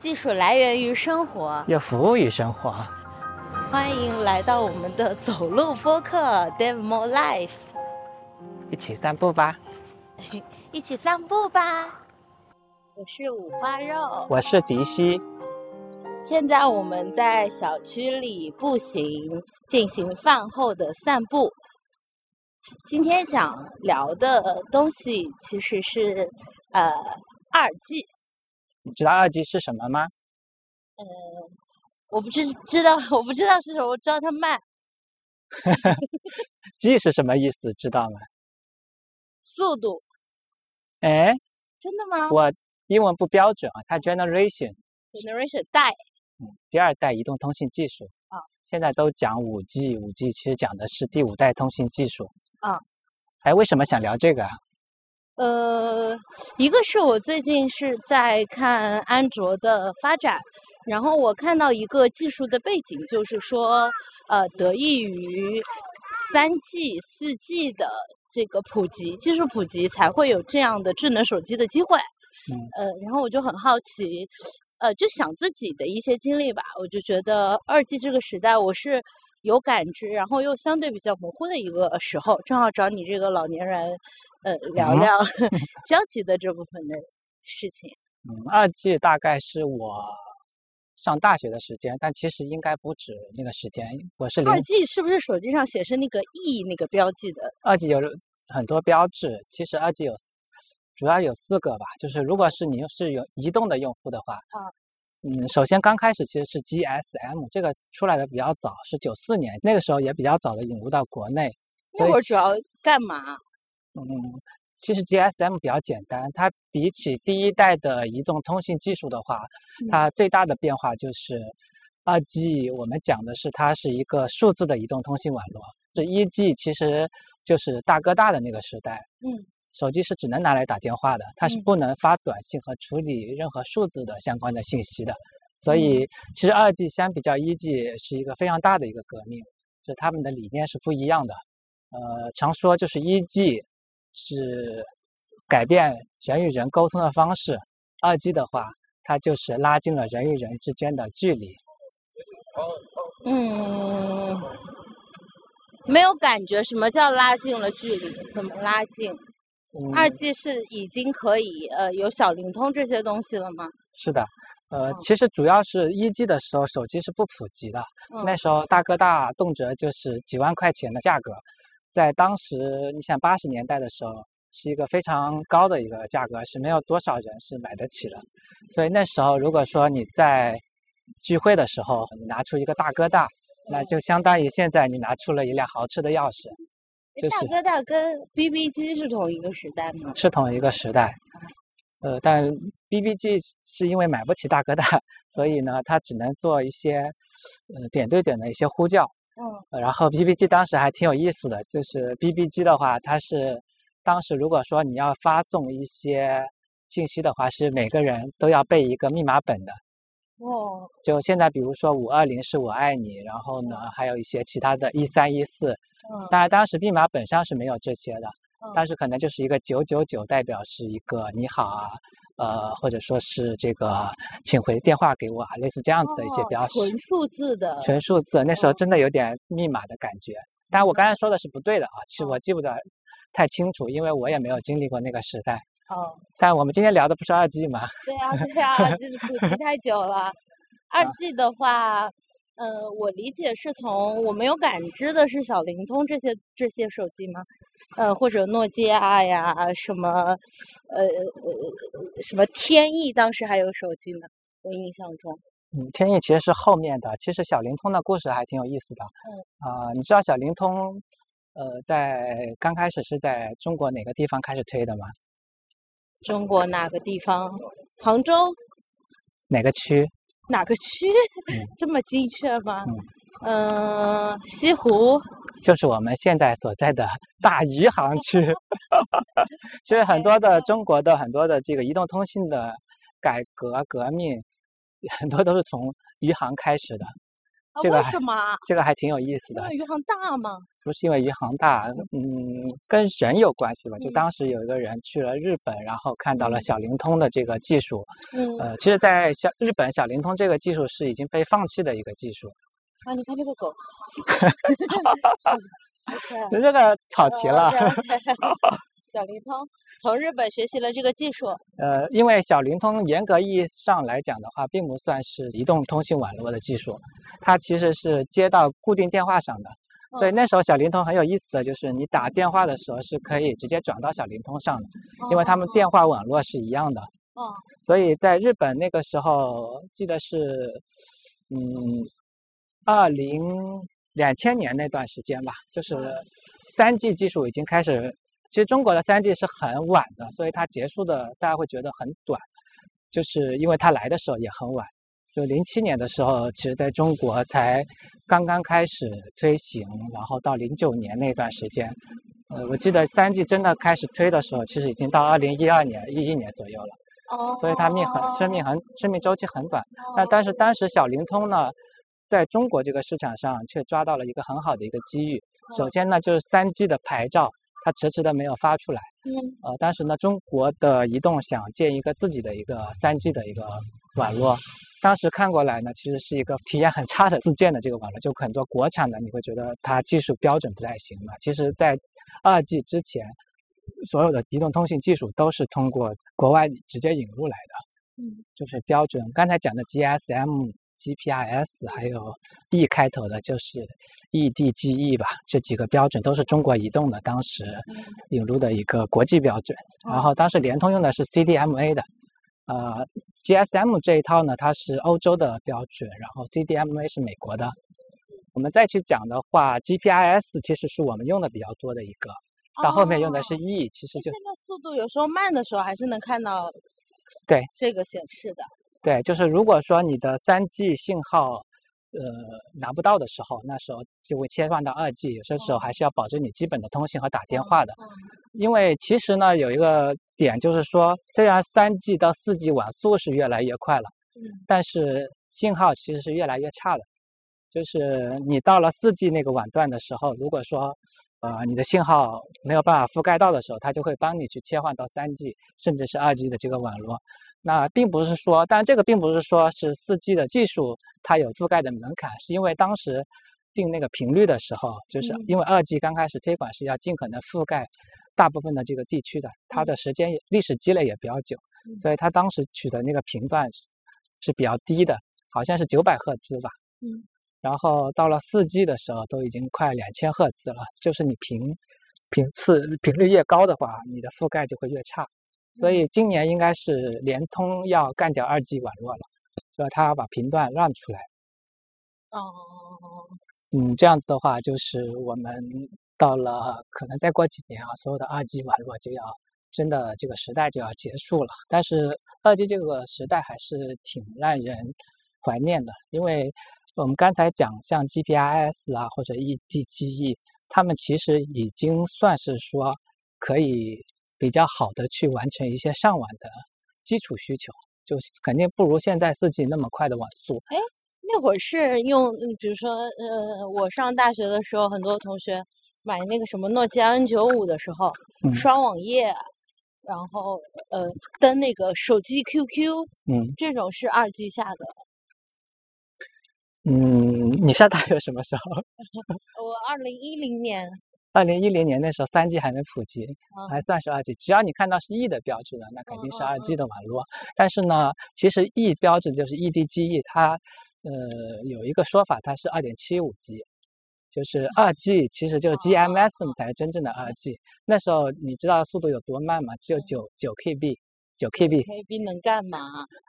技术来源于生活，要服务于生活。欢迎来到我们的走路播客《Dave More Life》，一起散步吧！一起散步吧！我是五花肉，我是迪西。现在我们在小区里步行，进行饭后的散步。今天想聊的东西其实是呃二 G。你知道二 G 是什么吗？嗯，我不知知道，我不知道是什么，我知道它慢。G 是什么意思？知道吗？速度。哎，真的吗？我英文不标准啊，它 generation。generation 代。嗯，第二代移动通信技术。啊。现在都讲五 G，五 G 其实讲的是第五代通信技术。啊。哎，为什么想聊这个啊？呃，一个是我最近是在看安卓的发展，然后我看到一个技术的背景，就是说，呃，得益于三 G、四 G 的这个普及，技术普及，才会有这样的智能手机的机会。嗯。呃，然后我就很好奇，呃，就想自己的一些经历吧，我就觉得二 G 这个时代，我是有感知，然后又相对比较模糊的一个时候，正好找你这个老年人。呃，聊聊 交集的这部分的事情。嗯，二 G 大概是我上大学的时间，但其实应该不止那个时间。我是二 G 是不是手机上显示那个 E 那个标记的？二 G 有很多标志，其实二 G 有主要有四个吧。就是如果是你是有移动的用户的话，啊，嗯，首先刚开始其实是 GSM，这个出来的比较早，是九四年，那个时候也比较早的引入到国内。那会儿主要干嘛？嗯，其实 GSM 比较简单，它比起第一代的移动通信技术的话，它最大的变化就是二 G。我们讲的是它是一个数字的移动通信网络，这一 G 其实就是大哥大的那个时代。嗯，手机是只能拿来打电话的，它是不能发短信和处理任何数字的相关的信息的。所以，其实二 G 相比较一 G 是一个非常大的一个革命，就他们的理念是不一样的。呃，常说就是一 G。是改变人与人沟通的方式。二 G 的话，它就是拉近了人与人之间的距离。嗯，没有感觉。什么叫拉近了距离？怎么拉近？二 G 是已经可以呃有小灵通这些东西了吗？是的，呃，其实主要是一 G 的时候手机是不普及的，那时候大哥大动辄就是几万块钱的价格。在当时，你想八十年代的时候，是一个非常高的一个价格，是没有多少人是买得起的。所以那时候，如果说你在聚会的时候，你拿出一个大哥大，那就相当于现在你拿出了一辆豪车的钥匙。大哥大跟 BB 机是同一个时代吗？是同一个时代。呃，但 BB 机是因为买不起大哥大，所以呢，它只能做一些呃点对点的一些呼叫。嗯，然后 BB 机当时还挺有意思的，就是 BB 机的话，它是当时如果说你要发送一些信息的话，是每个人都要背一个密码本的。哦，就现在比如说五二零是我爱你，然后呢还有一些其他的一三一四，嗯，当然当时密码本上是没有这些的，但是可能就是一个九九九代表是一个你好啊。呃，或者说是这个，请回电话给我啊，类似这样子的一些标识。纯数字的。纯数字，那时候真的有点密码的感觉。但我刚才说的是不对的啊，其实我记不得太清楚，因为我也没有经历过那个时代。哦。但我们今天聊的不是二 G 吗？对呀，对呀，就是普及太久了。二 G 的话。呃，我理解是从我没有感知的是小灵通这些这些手机吗？呃，或者诺基亚呀，什么呃什么天翼，当时还有手机呢，我印象中。嗯，天翼其实是后面的，其实小灵通的故事还挺有意思的。嗯。啊，你知道小灵通呃在刚开始是在中国哪个地方开始推的吗？中国哪个地方？杭州。哪个区？哪个区 这么精确吗？嗯，西湖就是我们现在所在的大余杭区。其实很多的中国的很多的这个移动通信的改革革命，很多都是从余杭开始的。这个为什么？这个还挺有意思的。因为余杭大吗？不是因为余杭大，嗯，跟人有关系吧。就当时有一个人去了日本，然后看到了小灵通的这个技术。嗯。呃，其实，在小日本，小灵通这个技术是已经被放弃的一个技术。啊，你看这个狗。你这个跑题了。小灵通从日本学习了这个技术。呃，因为小灵通严格意义上来讲的话，并不算是移动通信网络的技术，它其实是接到固定电话上的。所以那时候小灵通很有意思的就是，你打电话的时候是可以直接转到小灵通上的，因为他们电话网络是一样的。哦。所以在日本那个时候，记得是，嗯，二零两千年那段时间吧，就是三 G 技术已经开始。其实中国的三 G 是很晚的，所以它结束的大家会觉得很短，就是因为它来的时候也很晚。就零七年的时候，其实在中国才刚刚开始推行，然后到零九年那段时间，呃，我记得三 G 真的开始推的时候，其实已经到二零一二年、一一年左右了。哦。所以它命很生命很生命周期很短。那但是当时小灵通呢，在中国这个市场上却抓到了一个很好的一个机遇。首先呢，就是三 G 的牌照。它迟迟的没有发出来，嗯，呃，当时呢，中国的移动想建一个自己的一个三 G 的一个网络，当时看过来呢，其实是一个体验很差的自建的这个网络，就很多国产的你会觉得它技术标准不太行嘛。其实，在二 G 之前，所有的移动通信技术都是通过国外直接引入来的，嗯，就是标准。刚才讲的 GSM。GPRS 还有 E 开头的，就是 EDGE 吧，这几个标准都是中国移动的当时引入的一个国际标准。然后当时联通用的是 CDMA 的，呃，GSM 这一套呢，它是欧洲的标准，然后 CDMA 是美国的。我们再去讲的话，GPRS 其实是我们用的比较多的一个，到后面用的是 E，其实就现在速度有时候慢的时候，还是能看到对这个显示的。对，就是如果说你的三 G 信号，呃，拿不到的时候，那时候就会切换到二 G。有些时候还是要保证你基本的通信和打电话的。因为其实呢，有一个点就是说，虽然三 G 到四 G 网速是越来越快了，但是信号其实是越来越差的。就是你到了四 G 那个网段的时候，如果说呃你的信号没有办法覆盖到的时候，它就会帮你去切换到三 G 甚至是二 G 的这个网络。那并不是说，但这个并不是说是四 G 的技术它有覆盖的门槛，是因为当时定那个频率的时候，就是因为二 G 刚开始推广是要尽可能覆盖大部分的这个地区的，它的时间历史积累也比较久，所以它当时取的那个频段是比较低的，好像是九百赫兹吧。嗯。然后到了四 G 的时候，都已经快两千赫兹了，就是你频频次频率越高的话，你的覆盖就会越差。所以今年应该是联通要干掉二 G 网络了，所以他要把频段让出来。哦，嗯，这样子的话，就是我们到了可能再过几年啊，所有的二 G 网络就要真的这个时代就要结束了。但是二 G 这个时代还是挺让人怀念的，因为我们刚才讲像 GPRS 啊或者 EDGE，他们其实已经算是说可以。比较好的去完成一些上网的基础需求，就肯定不如现在四 G 那么快的网速。哎，那会儿是用，比如说，呃，我上大学的时候，很多同学买那个什么诺基亚 N 九五的时候，刷网页，然后呃登那个手机 QQ，嗯，这种是二 G 下的。嗯，你下大学什么时候？我二零一零年。二零一零年那时候，三 G 还没普及，还算是二 G。只要你看到是 E 的标志的，那肯定是二 G 的网络。但是呢，其实 E 标志就是 EDGE，它呃有一个说法，它是二点七五 G，就是二 G，其实就是 GMS 才是真正的二 G。那时候你知道速度有多慢吗？只有九九 KB，九 KB。KB 能干嘛？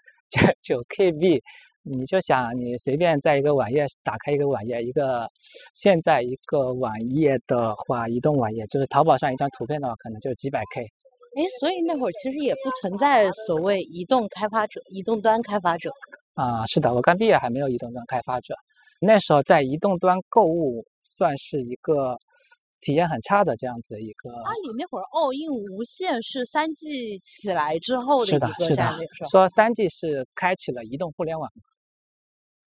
九九 KB。你就想，你随便在一个网页打开一个网页，一个现在一个网页的话，移动网页就是淘宝上一张图片的话，可能就几百 K。哎，所以那会儿其实也不存在所谓移动开发者、移动端开发者。啊，是的，我刚毕业还没有移动端开发者，那时候在移动端购物算是一个体验很差的这样子的一个。阿里那会儿奥运无线是三 G 起来之后的一个战略，说三 G 是开启了移动互联网。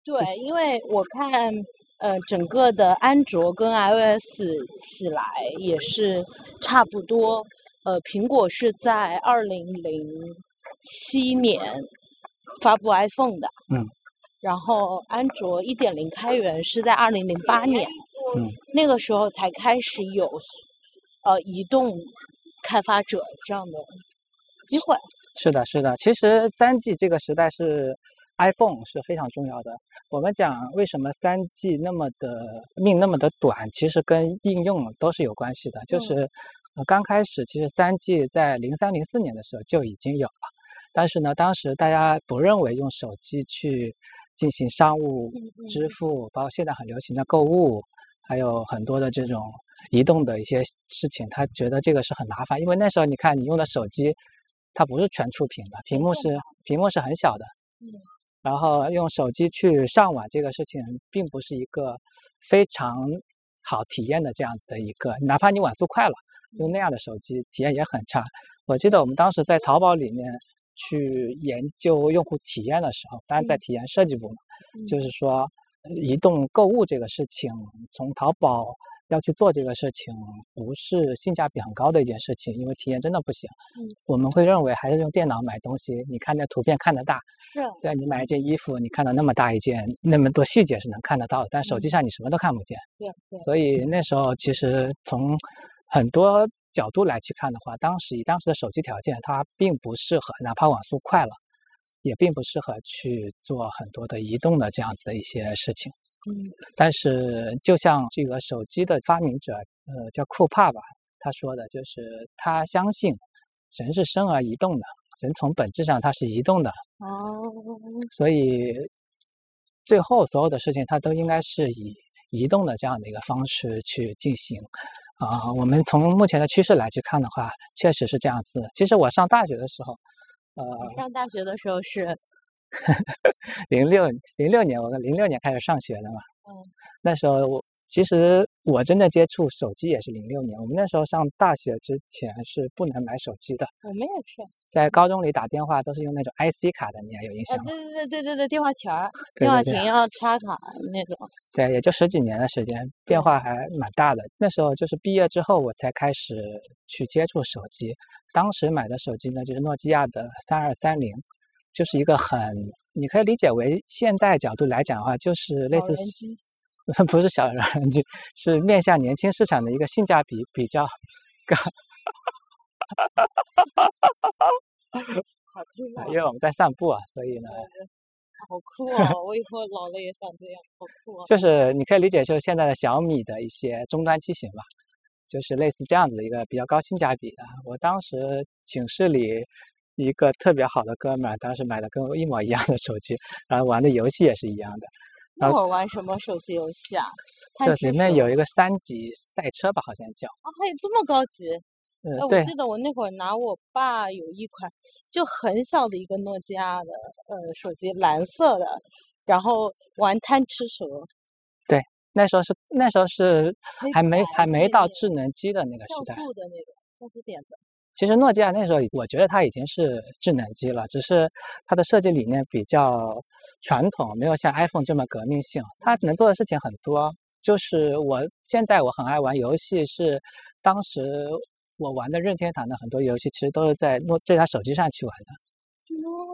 对，因为我看，呃，整个的安卓跟 iOS 起来也是差不多。呃，苹果是在二零零七年发布 iPhone 的，嗯，然后安卓一点零开源是在二零零八年，嗯，那个时候才开始有呃移动开发者这样的机会。是的，是的，其实三 G 这个时代是。iPhone 是非常重要的。我们讲为什么三 G 那么的命那么的短，其实跟应用都是有关系的。就是刚开始，其实三 G 在零三零四年的时候就已经有了，但是呢，当时大家不认为用手机去进行商务支付，包括现在很流行的购物，还有很多的这种移动的一些事情，他觉得这个是很麻烦。因为那时候你看你用的手机，它不是全触屏的，屏幕是屏幕是很小的。然后用手机去上网这个事情，并不是一个非常好体验的这样子的一个，哪怕你网速快了，用那样的手机体验也很差。我记得我们当时在淘宝里面去研究用户体验的时候，当然在体验设计部嘛，就是说移动购物这个事情，从淘宝。要去做这个事情，不是性价比很高的一件事情，因为体验真的不行。嗯，我们会认为还是用电脑买东西，你看那图片看得大。是。虽然你买一件衣服，你看到那么大一件，那么多细节是能看得到的，但手机上你什么都看不见。对对。所以那时候其实从很多角度来去看的话，当时以当时的手机条件，它并不适合，哪怕网速快了，也并不适合去做很多的移动的这样子的一些事情。嗯，但是就像这个手机的发明者，呃，叫库帕吧，他说的就是他相信人是生而移动的，人从本质上它是移动的。哦。所以最后所有的事情，它都应该是以移动的这样的一个方式去进行。啊，我们从目前的趋势来去看的话，确实是这样子。其实我上大学的时候，呃，上大学的时候是。零六零六年，我零六年开始上学的嘛。嗯。那时候我其实我真的接触手机也是零六年。我们那时候上大学之前是不能买手机的。我们也是。在高中里打电话都是用那种 IC 卡的，你还有印象吗？对对对对对对，电话亭儿，电话亭要插卡那种。对，也就十几年的时间，变化还蛮大的。那时候就是毕业之后，我才开始去接触手机。当时买的手机呢，就是诺基亚的三二三零。就是一个很，你可以理解为现在角度来讲的话，就是类似，不是小人机，是面向年轻市场的一个性价比比较高。因为我们在散步啊，所以呢，好酷啊！我以后老了也想这样，好酷啊！就是你可以理解，就是现在的小米的一些终端机型吧，就是类似这样子的一个比较高性价比的。我当时寝室里。一个特别好的哥们儿，当时买的跟我一模一样的手机，然后玩的游戏也是一样的。那会儿玩什么手机游戏啊？就是那有一个三级赛车吧，好像叫。啊，还有这么高级？嗯，我记得我那会儿拿我爸有一款就很小的一个诺基亚的呃手机，蓝色的，然后玩贪吃蛇。对，那时候是那时候是还没还没到智能机的那个时代。像素的那种，像素点的。其实诺基亚那时候，我觉得它已经是智能机了，只是它的设计理念比较传统，没有像 iPhone 这么革命性。它能做的事情很多，就是我现在我很爱玩游戏，是当时我玩的任天堂的很多游戏，其实都是在诺这台手机上去玩的。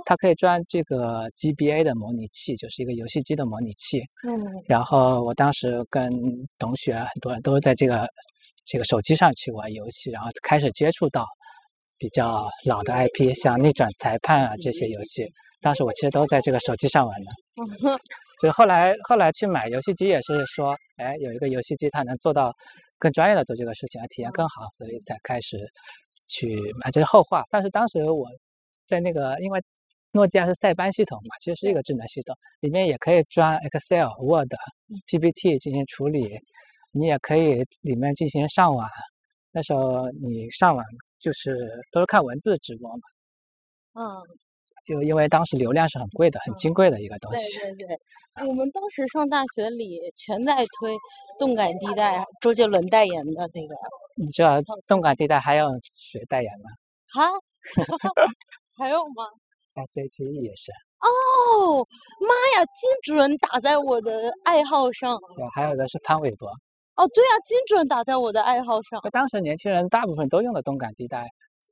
它可以装这个 GBA 的模拟器，就是一个游戏机的模拟器。嗯。然后我当时跟同学很多人都是在这个这个手机上去玩游戏，然后开始接触到。比较老的 IP，像逆转裁判啊这些游戏，当时我其实都在这个手机上玩的。就后来后来去买游戏机也是说，哎，有一个游戏机它能做到更专业的做这个事情，体验更好，所以才开始去买。这是后话。但是当时我在那个，因为诺基亚是塞班系统嘛，其实是一个智能系统，里面也可以装 Excel、Word、PPT 进行处理，你也可以里面进行上网。那时候你上网。就是都是看文字直播嘛，嗯，就因为当时流量是很贵的，很金贵的一个东西。对对对，我们当时上大学里全在推动感地带，周杰伦代言的那个。你知道动感地带还有谁代言吗？哈，还有吗？S H E 也是。哦，妈呀，精准打在我的爱好上。对，还有的是潘玮柏。哦，对啊，精准打在我的爱好上。当时年轻人大部分都用的动感地带，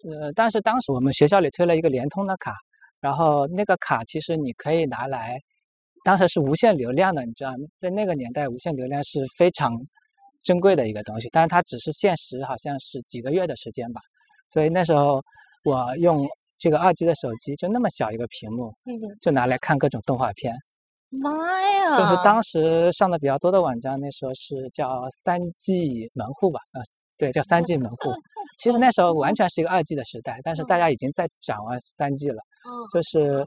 呃，但是当时我们学校里推了一个联通的卡，然后那个卡其实你可以拿来，当时是无限流量的，你知道，在那个年代无限流量是非常珍贵的一个东西，但是它只是限时，好像是几个月的时间吧。所以那时候我用这个二 G 的手机，就那么小一个屏幕，就拿来看各种动画片。妈呀！就是当时上的比较多的网站，那时候是叫三 G 门户吧？呃，对，叫三 G 门户。其实那时候完全是一个二 G 的时代，但是大家已经在掌握三 G 了。就是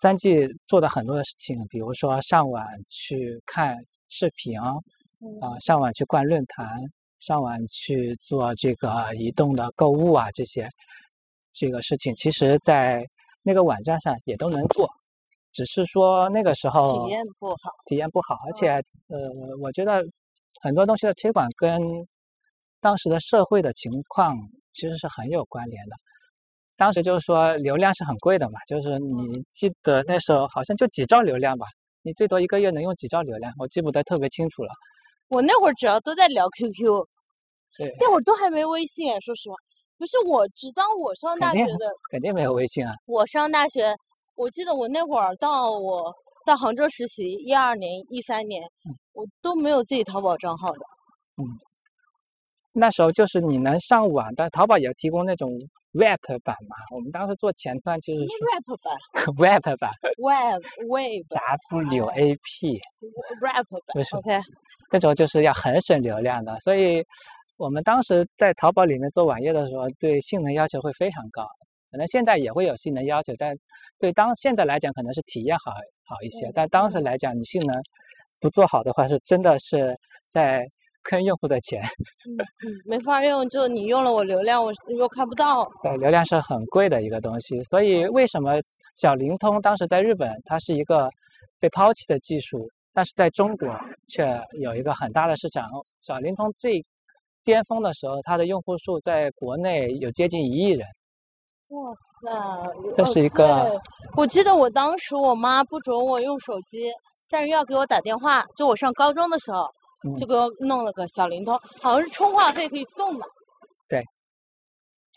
三 G 做的很多的事情，比如说上网去看视频，啊，上网去逛论坛，上网去做这个移动的购物啊，这些这个事情，其实在那个网站上也都能做。只是说那个时候体验不好，体验不好，而且呃，我觉得很多东西的推广跟当时的社会的情况其实是很有关联的。当时就是说流量是很贵的嘛，就是你记得那时候好像就几兆流量吧，你最多一个月能用几兆流量，我记不得特别清楚了。我那会儿主要都在聊 QQ，对，那会儿都还没微信，说实话，不是我直到我上大学的，肯定没有微信啊。我上大学。我记得我那会儿到我在杭州实习，一二年、一三年，我都没有自己淘宝账号的。嗯，那时候就是你能上网，但淘宝也提供那种 Web 版嘛。我们当时做前端就是 Web 版。Web 版。Web Web。W A P。Web 版。OK。那时候就是要很省流量的，所以我们当时在淘宝里面做网页的时候，对性能要求会非常高。可能现在也会有性能要求，但对当现在来讲，可能是体验好好一些。但当时来讲，你性能不做好的话，是真的是在坑用户的钱。嗯嗯，没法用，就你用了我流量，我又看不到。对，流量是很贵的一个东西。所以为什么小灵通当时在日本它是一个被抛弃的技术，但是在中国却有一个很大的市场？小灵通最巅峰的时候，它的用户数在国内有接近一亿人。哇塞，这是一个。我记得我当时我妈不准我用手机，但是要给我打电话。就我上高中的时候，就给我弄了个小灵通，好像是充话费可以送的。对，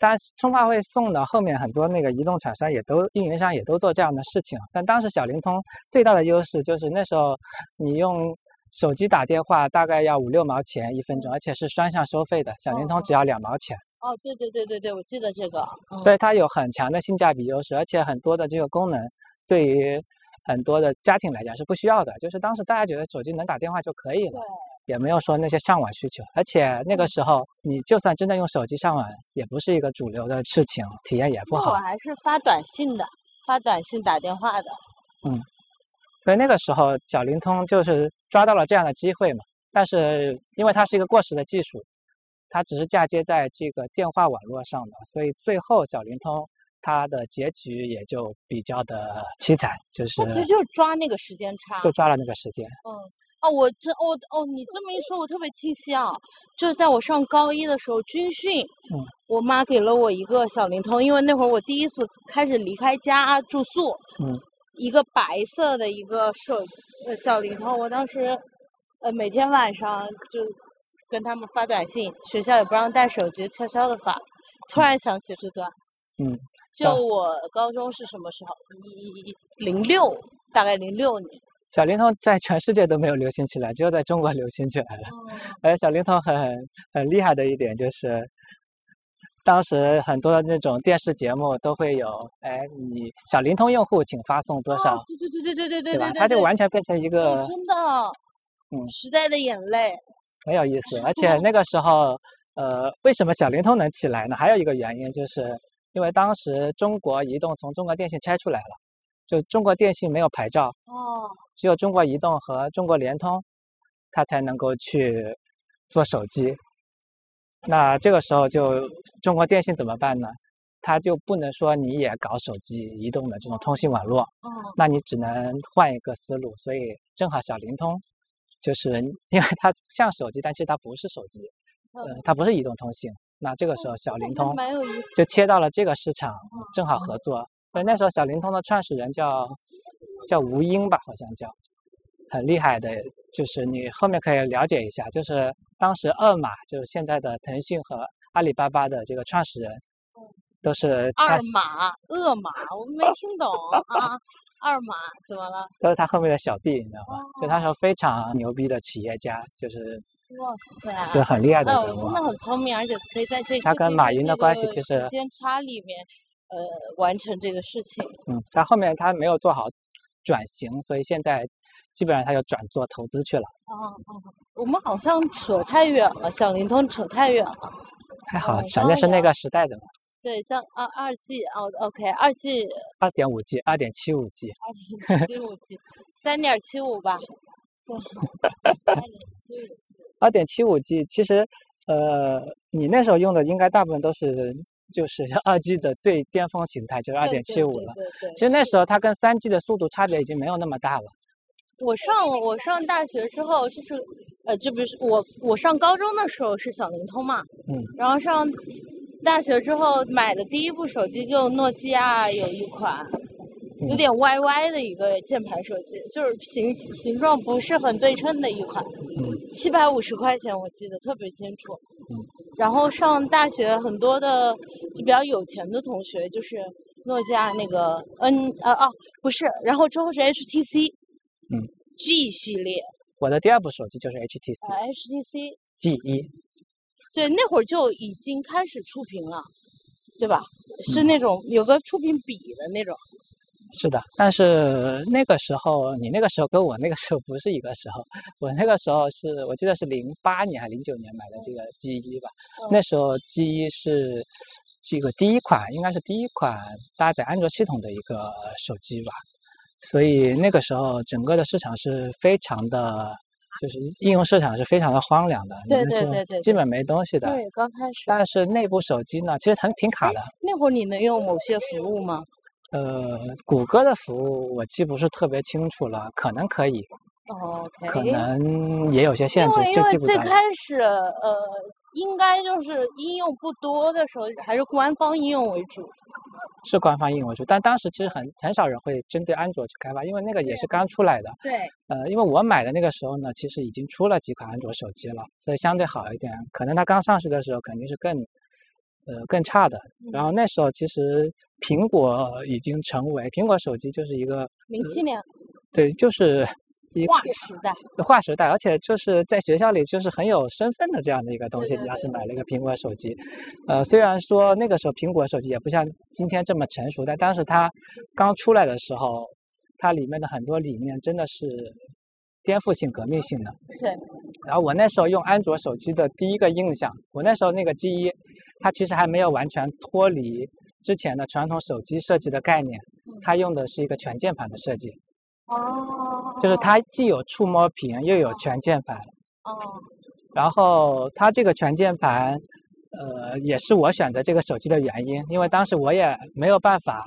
但充话费送的，后面很多那个移动厂商也都运营商也都做这样的事情。但当时小灵通最大的优势就是那时候你用手机打电话大概要五六毛钱一分钟，而且是双向收费的。小灵通只要两毛钱。哦，对对对对对，我记得这个。所以它有很强的性价比优势，而且很多的这个功能对于很多的家庭来讲是不需要的。就是当时大家觉得手机能打电话就可以了，也没有说那些上网需求。而且那个时候你就算真的用手机上网，也不是一个主流的事情，体验也不好。我还是发短信的，发短信打电话的。嗯，所以那个时候小灵通就是抓到了这样的机会嘛。但是因为它是一个过时的技术。它只是嫁接在这个电话网络上的，所以最后小灵通它的结局也就比较的凄惨，就是。其实就抓那个时间差。就抓了那个时间。嗯，哦，我这，哦哦，你这么一说，我特别清晰啊！就在我上高一的时候军训，嗯，我妈给了我一个小灵通，因为那会儿我第一次开始离开家住宿，嗯，一个白色的一个手呃小灵通，我当时呃每天晚上就。跟他们发短信学校也不让带手机悄悄的发突然想起这段嗯就我高中是什么时候？一一一零六大概零六年。小灵通在全世界都没有流行起来只有在中国流行起来了而小灵通很很厉害的一点就是当时很多那种电视节目都会有哎你小灵通用户请发送多少对对对对对对对它就完全变成一个真的嗯。时代的眼泪。很有意思，而且那个时候，呃，为什么小灵通能起来呢？还有一个原因，就是因为当时中国移动从中国电信拆出来了，就中国电信没有牌照，哦，只有中国移动和中国联通，它才能够去做手机。那这个时候就中国电信怎么办呢？它就不能说你也搞手机移动的这种通信网络，哦，那你只能换一个思路。所以正好小灵通。就是因为它像手机，但其实它不是手机，呃，它不是移动通信。那这个时候小灵通就切到了这个市场，正好合作。所以那时候小灵通的创始人叫叫吴英吧，好像叫，很厉害的，就是你后面可以了解一下，就是当时二马，就是现在的腾讯和阿里巴巴的这个创始人，都是二马、恶马，我没听懂 啊。二马怎么了？都是他后面的小弟，你知道吗？就他说非常牛逼的企业家，就是哇塞，是很厉害的人物。真的很聪明，而且可以在这他跟马云的关系其实时间差里面，呃，完成这个事情。嗯，在后面他没有做好转型，所以现在基本上他就转做投资去了。哦哦，我们好像扯太远了，小灵通扯太远了。太好了，反正是那个时代的嘛。对，像二二 G 哦，OK，二 G，二点五 G，二点七五 G，二点七五 G，三点七五吧。二点七五 G，其实，呃，你那时候用的应该大部分都是就是 二 G 的最巅峰形态，就是二点七五了。对对。其实那时候它跟三 G 的速度差别已经没有那么大了。我上我上大学之后，就是呃，就比如我我上高中的时候是小灵通嘛，嗯，然后上。大学之后买的第一部手机就诺基亚有一款，有点歪歪的一个键盘手机，就是形形状不是很对称的一款，七百五十块钱我记得特别清楚。然后上大学很多的就比较有钱的同学就是诺基亚那个 N 呃哦不是，然后之后是 HTC，嗯，G 系列。我的第二部手机就是 HTC，HTC G 一。对，那会儿就已经开始触屏了，对吧？是那种有个触屏笔的那种。是的，但是那个时候，你那个时候跟我那个时候不是一个时候。我那个时候是我记得是零八年还是零九年买的这个 G 一吧。那时候 G 一是这个第一款，应该是第一款搭载安卓系统的一个手机吧。所以那个时候整个的市场是非常的。就是应用市场是非常的荒凉的，对对对对，基本没东西的。对，刚开始。但是内部手机呢，其实很挺卡的。那会儿你能用某些服务吗？呃，谷歌的服务我记不是特别清楚了，可能可以。哦。可能也有些限制，就记不最开始，呃，应该就是应用不多的时候，还是官方应用为主。是官方应用为主，但当时其实很很少人会针对安卓去开发，因为那个也是刚出来的。对。呃，因为我买的那个时候呢，其实已经出了几款安卓手机了，所以相对好一点。可能它刚上市的时候肯定是更，呃，更差的。然后那时候其实苹果已经成为苹果手机就是一个。零七年。对，就是。划时代，划时代，而且就是在学校里就是很有身份的这样的一个东西。你要是买了一个苹果手机，呃，虽然说那个时候苹果手机也不像今天这么成熟，但当时它刚出来的时候，它里面的很多理念真的是颠覆性、革命性的。对。然后我那时候用安卓手机的第一个印象，我那时候那个 G 一，它其实还没有完全脱离之前的传统手机设计的概念，它用的是一个全键盘的设计。哦，就是它既有触摸屏，又有全键盘。哦，然后它这个全键盘，呃，也是我选择这个手机的原因，因为当时我也没有办法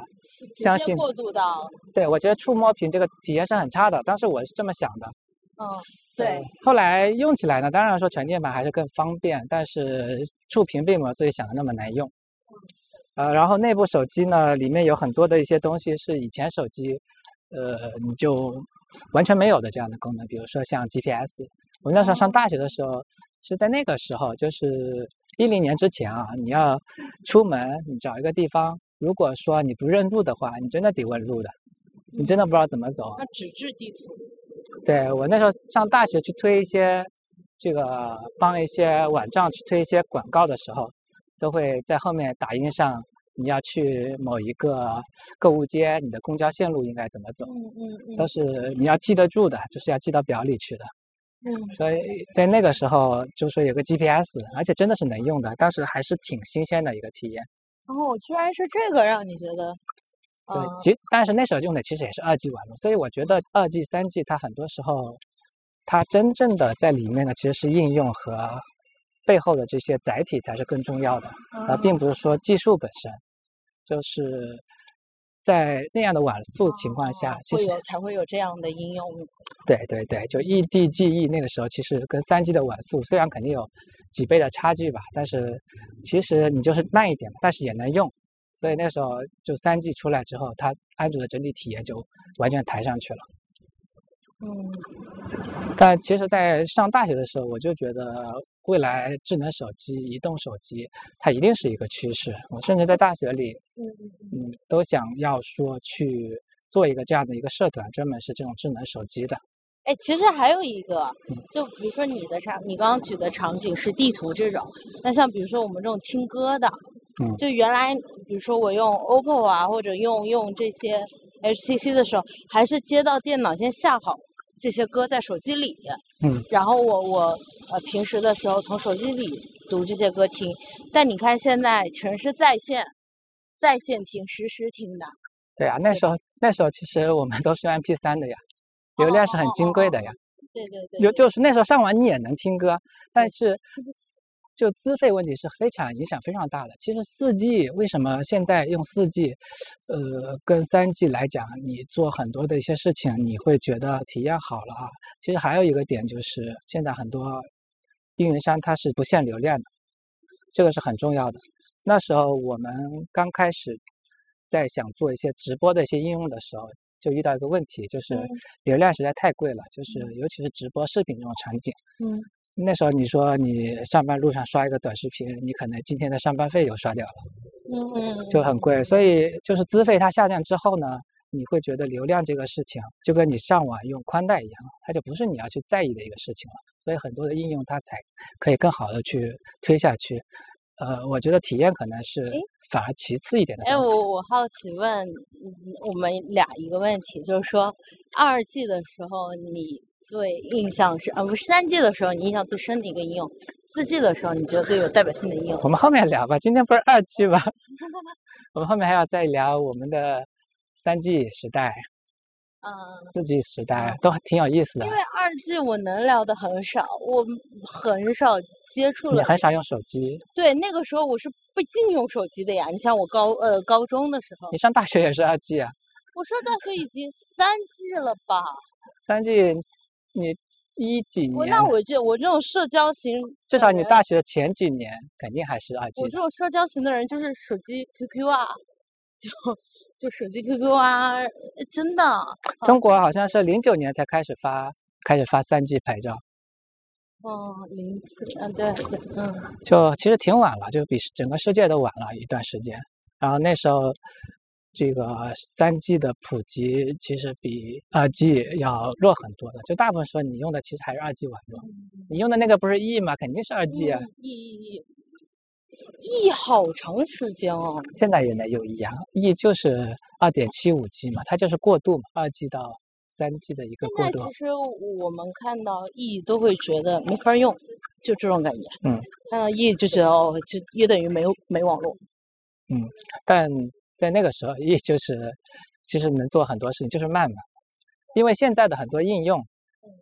相信过渡到。对，我觉得触摸屏这个体验是很差的，当时我是这么想的。嗯，对。后来用起来呢，当然说全键盘还是更方便，但是触屏并没有自己想的那么难用。呃，然后内部手机呢，里面有很多的一些东西是以前手机。呃，你就完全没有的这样的功能，比如说像 GPS。我那时候上大学的时候，是在那个时候，就是一零年之前啊，你要出门，你找一个地方，如果说你不认路的话，你真的得问路的，你真的不知道怎么走。那纸质地图。对我那时候上大学去推一些这个帮一些网站去推一些广告的时候，都会在后面打印上。你要去某一个购物街，你的公交线路应该怎么走？嗯嗯嗯，都是你要记得住的，就是要记到表里去的。嗯，所以在那个时候就说有个 GPS，而且真的是能用的，当时还是挺新鲜的一个体验。哦，居然是这个让你觉得？对，其但是那时候用的其实也是二 G 网络，所以我觉得二 G、三 G 它很多时候，它真正的在里面呢其实是应用和。背后的这些载体才是更重要的，而并不是说技术本身。就是在那样的网速情况下，其实才会有这样的应用。对对对，就异地记忆那个时候，其实跟三 G 的网速虽然肯定有几倍的差距吧，但是其实你就是慢一点，但是也能用。所以那时候就三 G 出来之后，它安卓的整体体验就完全抬上去了。嗯，但其实，在上大学的时候，我就觉得未来智能手机、移动手机，它一定是一个趋势。我甚至在大学里，嗯嗯，都想要说去做一个这样的一个社团，专门是这种智能手机的。哎，其实还有一个，就比如说你的场，你刚刚举的场景是地图这种，那像比如说我们这种听歌的，嗯就原来比如说我用 OPPO 啊，或者用用这些 HTC 的时候，还是接到电脑先下好这些歌在手机里，嗯，然后我我呃平时的时候从手机里读这些歌听，但你看现在全是在线，在线听，实时听的，对啊，那时候那时候其实我们都是用 MP 三的呀，流量是很金贵的呀。对对对，就就是那时候上网你也能听歌，但是就资费问题是非常影响非常大的。其实四 G 为什么现在用四 G，呃，跟三 G 来讲，你做很多的一些事情，你会觉得体验好了啊。其实还有一个点就是，现在很多运营商它是不限流量的，这个是很重要的。那时候我们刚开始在想做一些直播的一些应用的时候，就遇到一个问题，就是嗯流量实在太贵了，就是尤其是直播视频这种场景。嗯那时候你说你上班路上刷一个短视频，你可能今天的上班费又刷掉了，嗯嗯，就很贵。所以就是资费它下降之后呢，你会觉得流量这个事情就跟你上网用宽带一样，它就不是你要去在意的一个事情了。所以很多的应用它才可以更好的去推下去。呃，我觉得体验可能是反而其次一点的哎，我我好奇问嗯我们俩一个问题，就是说二 G 的时候你最印象是啊，不是三 G 的时候你印象最深的一个应用，四 G 的时候你觉得最有代表性的应用？我们后面聊吧，今天不是二 G 吧？我们后面还要再聊我们的三 G 时代、嗯，四 G 时代，都挺有意思的因。为二 G 我能聊的很少，我很少接触了。你很少用手机，对，那个时候我是不禁用手机的呀。你像我高呃高中的时候，你上大学也是二 G 啊，我上大学已经三 G 了吧？三 G 你一几我年？那我这我这种社交型，至少你大学的前几年肯定还是二 G 的。我这种社交型的人就是手机 QQ 啊，就就手机 QQ 啊，呃真的。中国好像是零九年才开始发开始发三 G 牌照，哦，零四，嗯，对对，嗯就其实挺晚了，就比整个世界都晚了一段时间。然后那时候这个三 G 的普及其实比二 G 要弱很多的，就大部分时候你用的其实还是二 G 网络。你用的那个不是 E 吗？肯定是二 G 啊，E E E E 好长时间哦。现在也能用 E 啊，E 就是二点七五 G 嘛，它就是过渡嘛，二 G 到三 G 的一个过渡现在其。实我们看到 E 都会觉得没法用，就这种感觉。嗯，看到 E 就觉得哦，就约等于没有没网络。嗯但在那个时候也就是其实能做很多事情，就是慢嘛。因为现在的很多应用，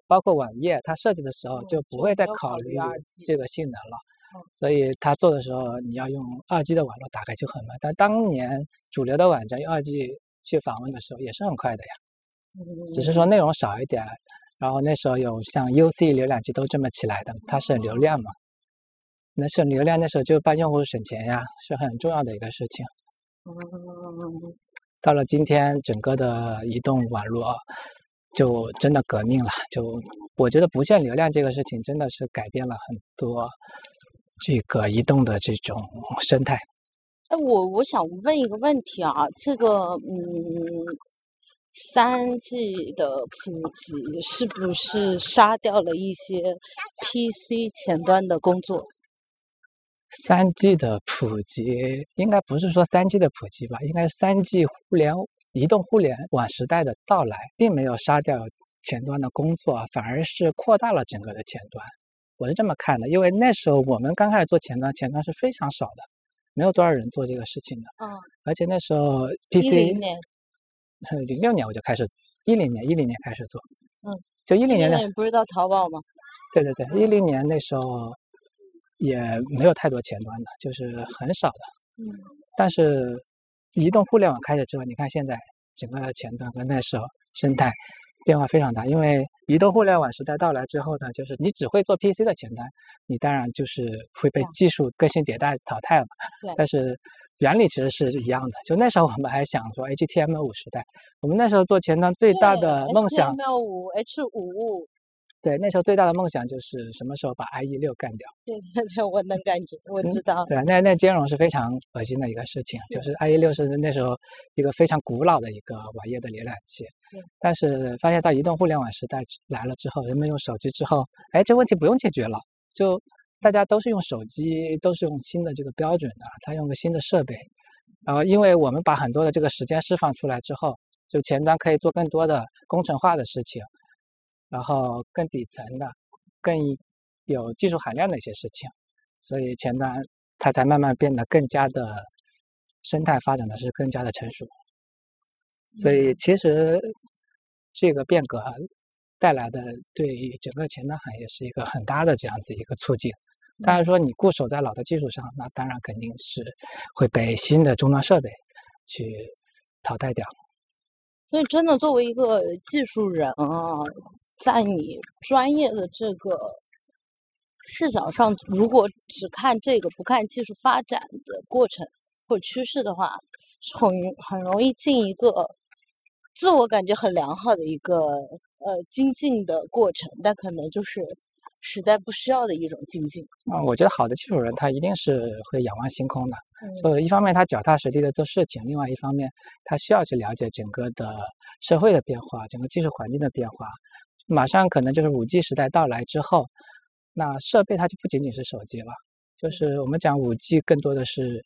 包括网页，它设计的时候嗯就不会再考虑考虑 2G 这个性能了嗯。所以它做的时候，你要用二 G 的网络打开就很慢。但当年主流的网站用二 G 去访问的时候，也是很快的呀，只是说内容少一点。然后那时候有像 UC 浏览器都这么起来的，它省流量嘛。那省流量那时候就帮用户省钱呀，是很重要的一个事情。到了今天，整个的移动网络就真的革命了。就我觉得不限流量这个事情真的是改变了很多这个移动的这种生态。哎，我我想问一个问题啊，这个嗯，三 G 的普及是不是杀掉了一些 PC 前端的工作？三 G 的普及应该不是说三 G 的普及吧，应该是三 G 互联移动互联网时代的到来，并没有杀掉前端的工作，反而是扩大了整个的前端。我是这么看的，因为那时候我们刚开始做前端，前端是非常少的，没有多少人做这个事情的。嗯，而且那时候一 PC 零年，零六年我就开始，一零年一零年开始做，嗯，就一零年的，年不是到淘宝吗？对对对，一零年那时候也没有太多前端的，就是很少的。嗯但是移动互联网开始之后，你看现在整个前端跟那时候生态变化非常大，因为移动互联网时代到来之后呢，就是你只会做 PC 的前端，你当然就是会被技术更新迭代淘汰了对。但是原理其实是一样的。就那时候我们还想说 HTML5 时代，我们那时候做前端最大的梦想，HTML5 H5。对，那时候最大的梦想就是什么时候把 IE 六干掉。对对对，我能感觉，我知道。对，那那兼容是非常恶心的一个事情，就是 IE 六是那时候一个非常古老的一个网页的浏览器。但是发现到移动互联网时代来了之后，人们用手机之后，哎，这问题不用解决了，就大家都是用手机，都是用新的这个标准的，他用个新的设备，然后因为我们把很多的这个时间释放出来之后，就前端可以做更多的工程化的事情。然后更底层的、更有技术含量的一些事情，所以前端它才慢慢变得更加的生态发展的是更加的成熟。所以其实这个变革带来的对整个前端行业是一个很大的这样子一个促进。当然说你固守在老的技术上，那当然肯定是会被新的终端设备去淘汰掉。所以真的作为一个技术人啊。在你专业的这个视角上，如果只看这个不看技术发展的过程或趋势的话，很很容易进一个自我感觉很良好的一个呃精进的过程，但可能就是时代不需要的一种精进。啊，我觉得好的技术人他一定是会仰望星空的，所以一方面他脚踏实地的做事情，另外一方面他需要去了解整个的社会的变化，整个技术环境的变化。马上可能就是五 G 时代到来之后，那设备它就不仅仅是手机了，就是我们讲五 G 更多的是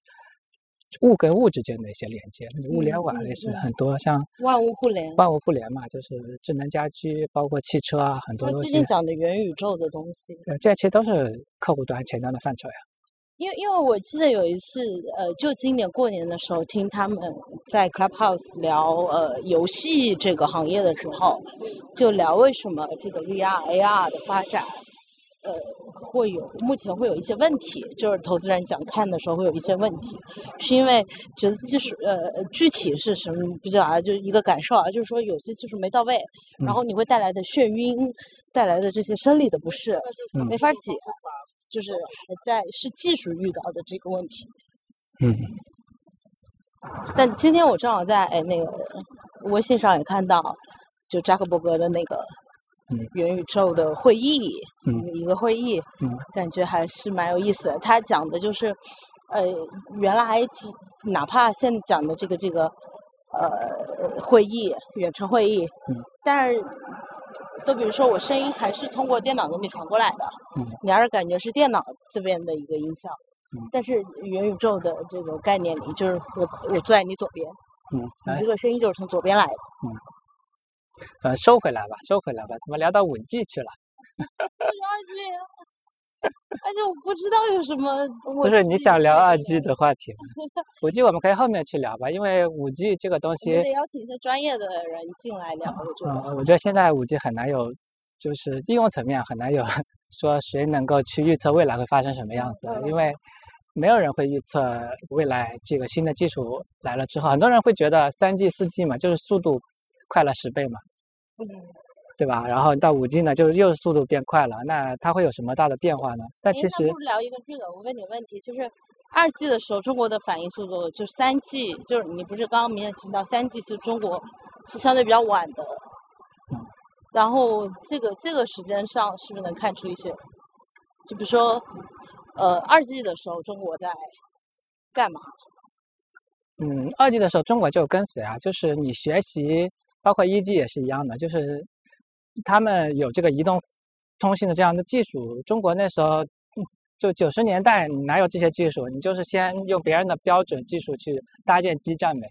物跟物之间的一些连接，物联网类似很多像万物互联，万物互联嘛，就是智能家居，包括汽车啊，很多东西。最近讲的元宇宙的东西，对，这些其实都是客户端前端的范畴呀。因为因为我记得有一次，呃，就今年过年的时候，听他们在 Clubhouse 聊呃游戏这个行业的时候，就聊为什么这个 VR AR 的发展，呃，会有目前会有一些问题，就是投资人讲看的时候会有一些问题，是因为觉得技术呃具体是什么不知道啊，就一个感受啊，就是说有些技术没到位，然后你会带来的眩晕，带来的这些生理的不适，没法解。就是还在是技术遇到的这个问题，嗯，但今天我正好在哎那个微信上也看到，就扎克伯格的那个元宇宙的会议，嗯一个会议，嗯。感觉还是蛮有意思的。他讲的就是，呃，原来哪怕现在讲的这个这个呃会议，远程会议，嗯。但是。就比如说，我声音还是通过电脑给你传过来的，你还是感觉是电脑这边的一个音效。但是元宇宙的这个概念里，就是我我坐在你左边，你这个声音就是从左边来的。嗯，呃，收回来吧，收回来吧，怎么聊到五 G 去了？二 G。而且我不知道有什么，不是你想聊二 G 的话题吗？五 G 我们可以后面去聊吧，因为五 G 这个东西，得邀请一些专业的人进来聊。我觉得，我觉得现在五 G 很难有，就是应用层面很难有 说谁能够去预测未来会发生什么样子，因为没有人会预测未来这个新的技术来了之后，很多人会觉得三 G、四 G 嘛，就是速度快了十倍嘛。嗯。对吧？然后到五 G 呢，就又是速度变快了，那它会有什么大的变化呢？但其实不聊一个这个，我问你个问题，就是二 G 的时候，中国的反应速度就三 G，就是你不是刚刚明显提到三 G 是中国是相对比较晚的，嗯然后这个这个时间上是不是能看出一些？就比如说，呃，二 G 的时候中国在干嘛？嗯，二 G 的时候中国就跟随啊，就是你学习，包括一 G 也是一样的，就是。他们有这个移动通信的这样的技术，中国那时候就九十年代哪有这些技术？你就是先用别人的标准技术去搭建基站呗。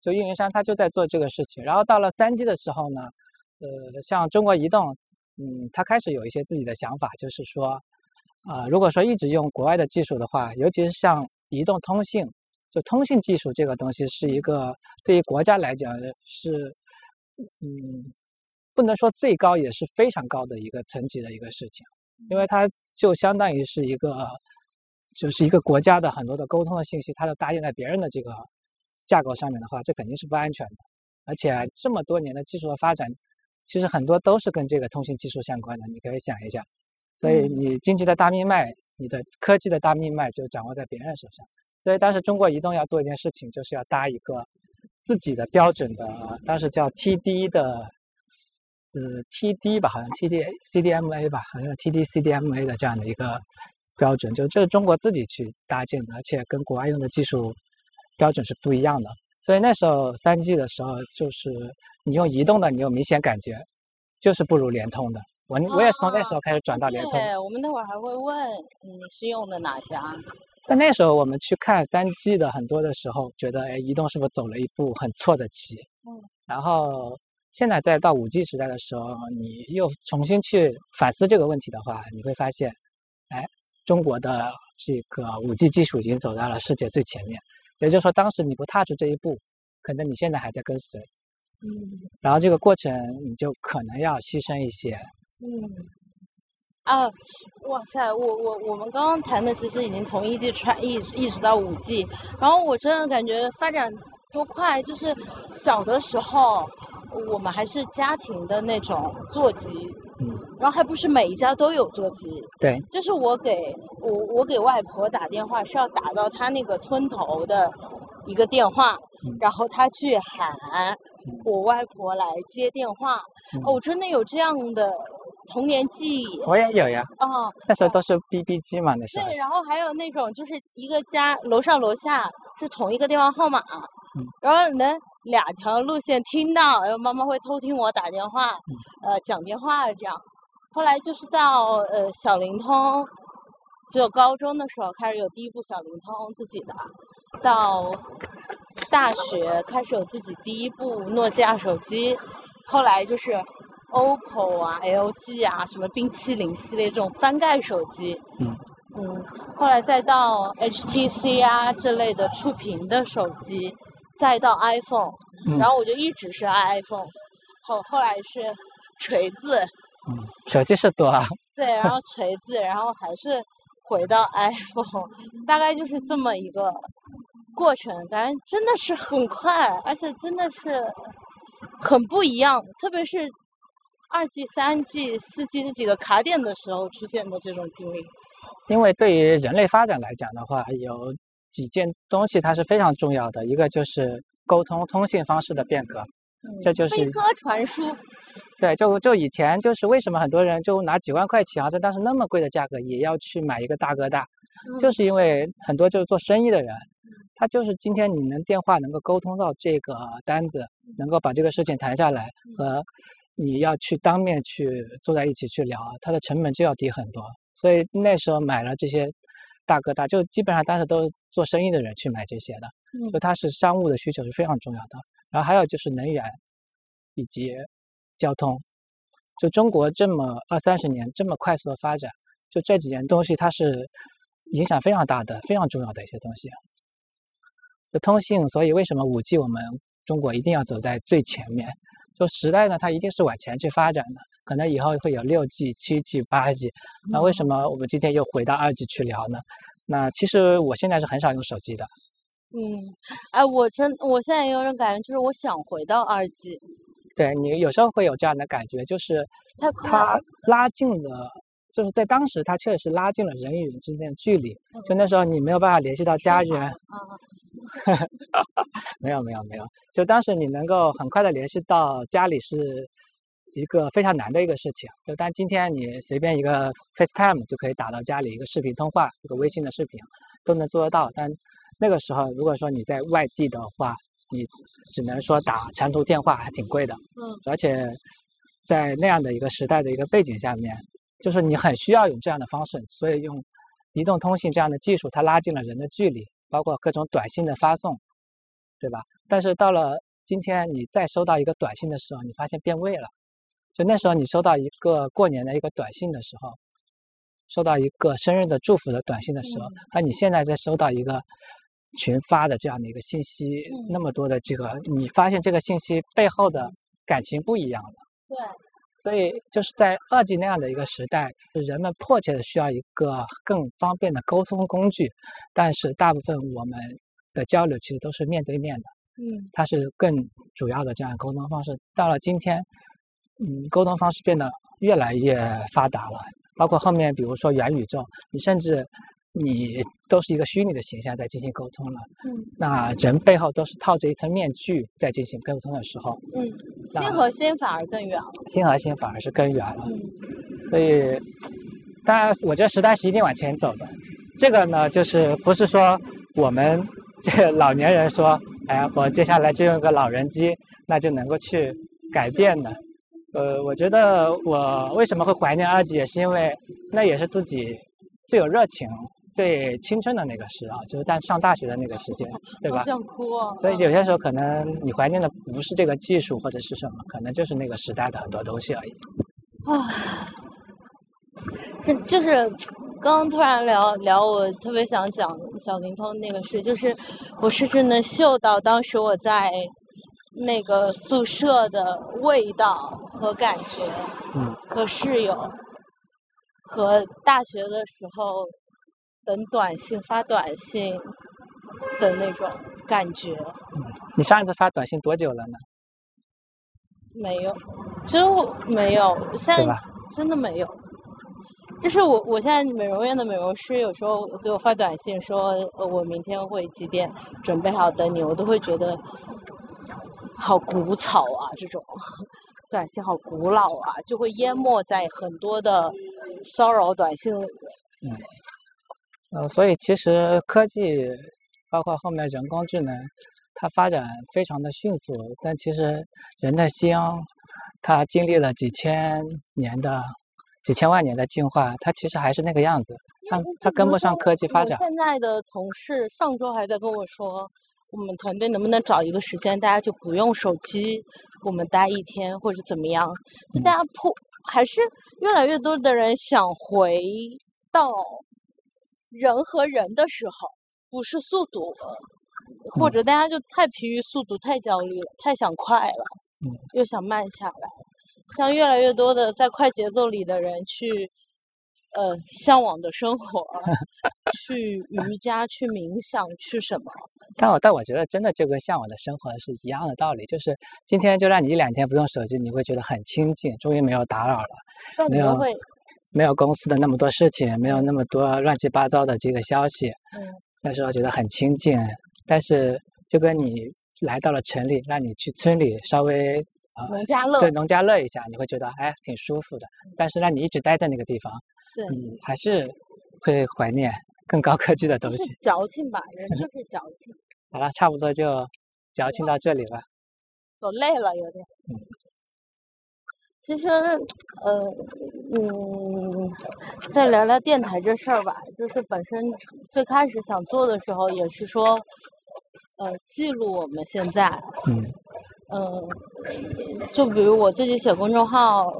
就运营商他就在做这个事情。然后到了三 G 的时候呢，呃，像中国移动，嗯，他开始有一些自己的想法，就是说，啊，如果说一直用国外的技术的话，尤其是像移动通信，就通信技术这个东西是一个对于国家来讲是，嗯。不能说最高，也是非常高的一个层级的一个事情，因为它就相当于是一个，就是一个国家的很多的沟通的信息，它都搭建在别人的这个架构上面的话，这肯定是不安全的。而且这么多年的技术的发展，其实很多都是跟这个通信技术相关的。你可以想一下，所以你经济的大命脉，你的科技的大命脉就掌握在别人手上，所以当时中国移动要做一件事情，就是要搭一个自己的标准的，当时叫 TD 的，呃 TD 吧，好像 TD CDMA 吧，好像 TD CDMA 的这样的一个标准，就这是中国自己去搭建的，而且跟国外用的技术标准是不一样的。所以那时候三 G 的时候，就是你用移动的，你有明显感觉，就是不如联通的。我我也是从那时候开始转到联通。对，我们那会儿还会问你是用的哪家。在那时候我们去看三 G 的很多的时候，觉得哎，移动是不是走了一步很错的棋？嗯。然后现在再到五 G 时代的时候，你又重新去反思这个问题的话，你会发现，哎，中国的这个五 G 技术已经走到了世界最前面。也就是说，当时你不踏出这一步，可能你现在还在跟随。嗯。然后这个过程你就可能要牺牲一些。嗯。啊，哇塞！我我我们刚刚谈的其实已经从一 G 穿一一直到五 G，然后我真的感觉发展多快，就是小的时候我们还是家庭的那种座机，嗯，然后还不是每一家都有座机，对，就是我给我我给外婆打电话是要打到她那个村头的一个电话，然后她去喊我外婆来接电话，哦，真的有这样的。童年记忆，我也有呀。哦，那时候都是 BB 机嘛，那时候。对，然后还有那种，就是一个家楼上楼下是同一个电话号码，嗯，然后能两条路线听到，然后妈妈会偷听我打电话，呃，讲电话这样。后来就是到呃小灵通，只有高中的时候开始有第一部小灵通自己的，到大学开始有自己第一部诺基亚手机，后来就是。OPPO 啊，LG 啊，什么冰淇淋系列这种翻盖手机，嗯。嗯，后来再到 HTC 啊这类的触屏的手机，再到 iPhone，然后我就一直是 iPhone，后后来是锤子，嗯，手机是多啊，对，然后锤子，然后还是回到 iPhone，大概就是这么一个过程，感觉真的是很快，而且真的是很不一样，特别是。二 G、三 G、四 G 这几个卡点的时候出现的这种经历，因为对于人类发展来讲的话，有几件东西它是非常重要的，一个就是沟通通信方式的变革，这就是飞鸽传书。对，就就以前就是为什么很多人就拿几万块钱啊，在当时那么贵的价格也要去买一个大哥大，就是因为很多就是做生意的人，他就是今天你能电话能够沟通到这个单子，能够把这个事情谈下来和。你要去当面去坐在一起去聊，它的成本就要低很多。所以那时候买了这些大哥大，就基本上当时都做生意的人去买这些的，就它是商务的需求是非常重要的。然后还有就是能源以及交通，就中国这么二三十年这么快速的发展，就这几件东西它是影响非常大的、非常重要的一些东西。就通信，所以为什么五 G 我们中国一定要走在最前面？就时代呢，它一定是往前去发展的，可能以后会有六 G、七 G、八 G。那为什么我们今天又回到二 G 去聊呢？那其实我现在是很少用手机的。嗯，哎，我真我现在有种感觉，就是我想回到二 G。对你有时候会有这样的感觉，就是它拉近了，就是在当时它确实拉近了人与人之间的距离。就那时候你没有办法联系到家人。没有没有没有，就当时你能够很快的联系到家里是一个非常难的一个事情。就但今天你随便一个 FaceTime 就可以打到家里一个视频通话，一个微信的视频都能做得到。但那个时候如果说你在外地的话，你只能说打长途电话，还挺贵的。嗯。而且在那样的一个时代的一个背景下面，就是你很需要用这样的方式，所以用移动通信这样的技术，它拉近了人的距离。包括各种短信的发送，对吧？但是到了今天，你再收到一个短信的时候，你发现变味了。就那时候，你收到一个过年的一个短信的时候，收到一个生日的祝福的短信的时候，和你现在在收到一个群发的这样的一个信息，那么多的这个，你发现这个信息背后的感情不一样了。对。所以就是在二 G 那样的一个时代，人们迫切的需要一个更方便的沟通工具，但是大部分我们的交流其实都是面对面的，嗯，它是更主要的这样沟通方式。到了今天，嗯，沟通方式变得越来越发达了，包括后面比如说元宇宙，你甚至你都是一个虚拟的形象在进行沟通了。嗯那人背后都是套着一层面具在进行沟通的时候，嗯，那心和心反而更远了。心和心反而是更远了。嗯所以，当然，我觉得时代是一定往前走的。这个呢，就是不是说我们 这个老年人说，哎，我接下来就用个老人机，那就能够去改变的。呃，我觉得我为什么会怀念二级，也是因为那也是自己最有热情、最青春的那个时啊，就是在上大学的那个时间，对吧好？想哭啊！所以有些时候可能你怀念的不是这个技术或者是什么，可能就是那个时代的很多东西而已。啊，这就是刚刚突然聊聊，我特别想讲小灵通那个事，就是我甚至能嗅到当时我在那个宿舍的味道和感觉，嗯，和室友，和大学的时候等短信发短信的那种感觉，你上一次发短信多久了呢？没有，就没有，现在？真的没有。就是我，我现在美容院的美容师有时候给我发短信说，呃，我明天会几点准备好等你，我都会觉得好古草啊，这种短信好古老啊，就会淹没在很多的骚扰短信里。呃，所以其实科技，包括后面人工智能，它发展非常的迅速，但其实人的心，它经历了几千年的、几千万年的进化，它其实还是那个样子，它它跟不上科技发展。现在的同事上周还在跟我说，我们团队能不能找一个时间，大家就不用手机，我们待一天或者怎么样？就大家破，还是越来越多的人想回到人和人的时候，不是速度，或者大家就太疲于速度，太焦虑了，太想快了，嗯又想慢下来。像越来越多的在快节奏里的人去，呃，向往的生活，去瑜伽，去冥想，去什么？但我但我觉得真的就跟向往的生活是一样的道理，就是今天就让你一两天不用手机，你会觉得很清静，终于没有打扰了。但你又会，没有公司的那么多事情，没有那么多乱七八糟的这个消息，嗯，那时候觉得很清静。但是就跟你来到了城里，让你去村里稍微呃农家乐对农家乐一下，你会觉得哎挺舒服的。但是让你一直待在那个地方，对你还是会怀念更高科技的东西。矫情吧，人就是 矫情，好了，差不多就矫情到这里吧。走累了有点。嗯其实，呃，嗯，再聊聊电台这事儿吧，就是本身最开始想做的时候，也是说，呃，记录我们现在，嗯。嗯，就比如我自己写公众号，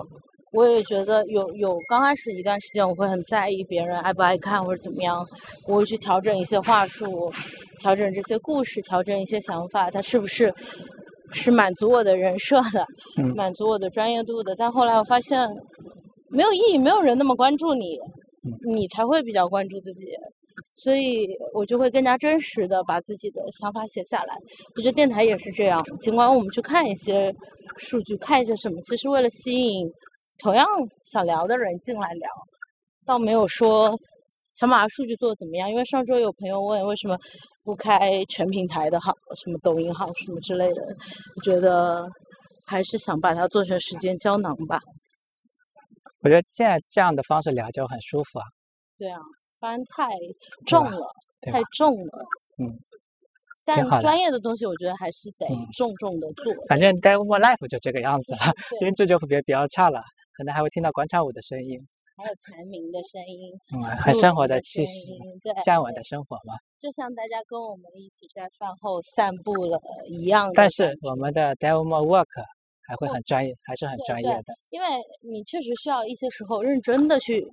我也觉得有有刚开始一段时间，我会很在意别人爱不爱看或者怎么样，我会去调整一些话术，调整这些故事，调整一些想法，它是不是是满足我的人设的，嗯 满足我的专业度的。但后来我发现没有意义，没有人那么关注你，你才会比较关注自己。所以我就会更加真实的把自己的想法写下来。我觉得电台也是这样，尽管我们去看一些数据，看一些什么，其实为了吸引同样想聊的人进来聊，倒没有说想把数据做的怎么样。因为上周有朋友问为什么不开全平台的号，什么抖音号什么之类的，我觉得还是想把它做成时间胶囊吧。我觉得现在这样的方式聊就很舒服啊。对啊，不然太重了，太重了。嗯，但专业的东西，我觉得还是得嗯重重的做。反正 Demo Life 就这个样子了，对音质就别比较差了，可能还会听到广场舞的声音，还有蝉鸣的声音，嗯，很生活的的气息，对，向往的生活嘛。就像大家跟我们一起在饭后散步了一样但。是我们的 Demo Work 还会很专业，还是很专业的。因为你确实需要一些时候认真的去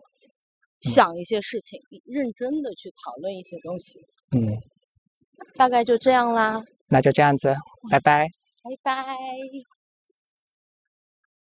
想一些事情，认真的去讨论一些东西。嗯，大概就这样啦，那就这样子，拜拜。拜拜。